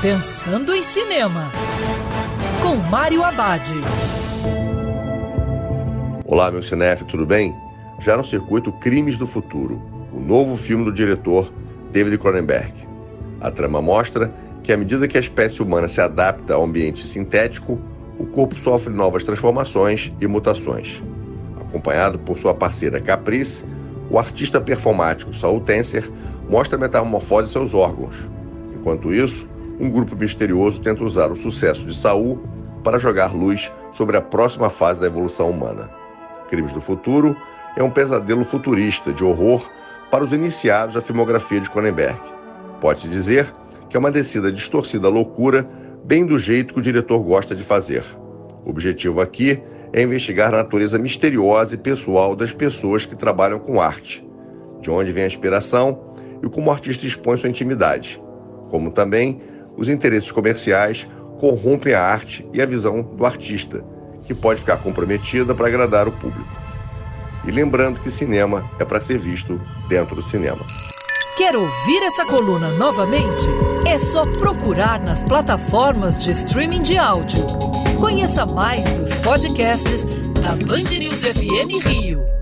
Pensando em Cinema, com Mário Abad. Olá, meu cinef, tudo bem? Já no circuito Crimes do Futuro, o novo filme do diretor David Cronenberg. A trama mostra que, à medida que a espécie humana se adapta ao ambiente sintético, o corpo sofre novas transformações e mutações. Acompanhado por sua parceira Caprice, o artista performático Saul Tenser mostra a metamorfose de seus órgãos. Enquanto isso, um grupo misterioso tenta usar o sucesso de Saul para jogar luz sobre a próxima fase da evolução humana. Crimes do Futuro é um pesadelo futurista de horror para os iniciados à filmografia de Cronenberg. Pode-se dizer que é uma descida distorcida à loucura, bem do jeito que o diretor gosta de fazer. O objetivo aqui é investigar a natureza misteriosa e pessoal das pessoas que trabalham com arte, de onde vem a inspiração e como o artista expõe sua intimidade, como também os interesses comerciais corrompem a arte e a visão do artista, que pode ficar comprometida para agradar o público. E lembrando que cinema é para ser visto dentro do cinema. Quer ouvir essa coluna novamente? É só procurar nas plataformas de streaming de áudio. Conheça mais dos podcasts da Band News FM Rio.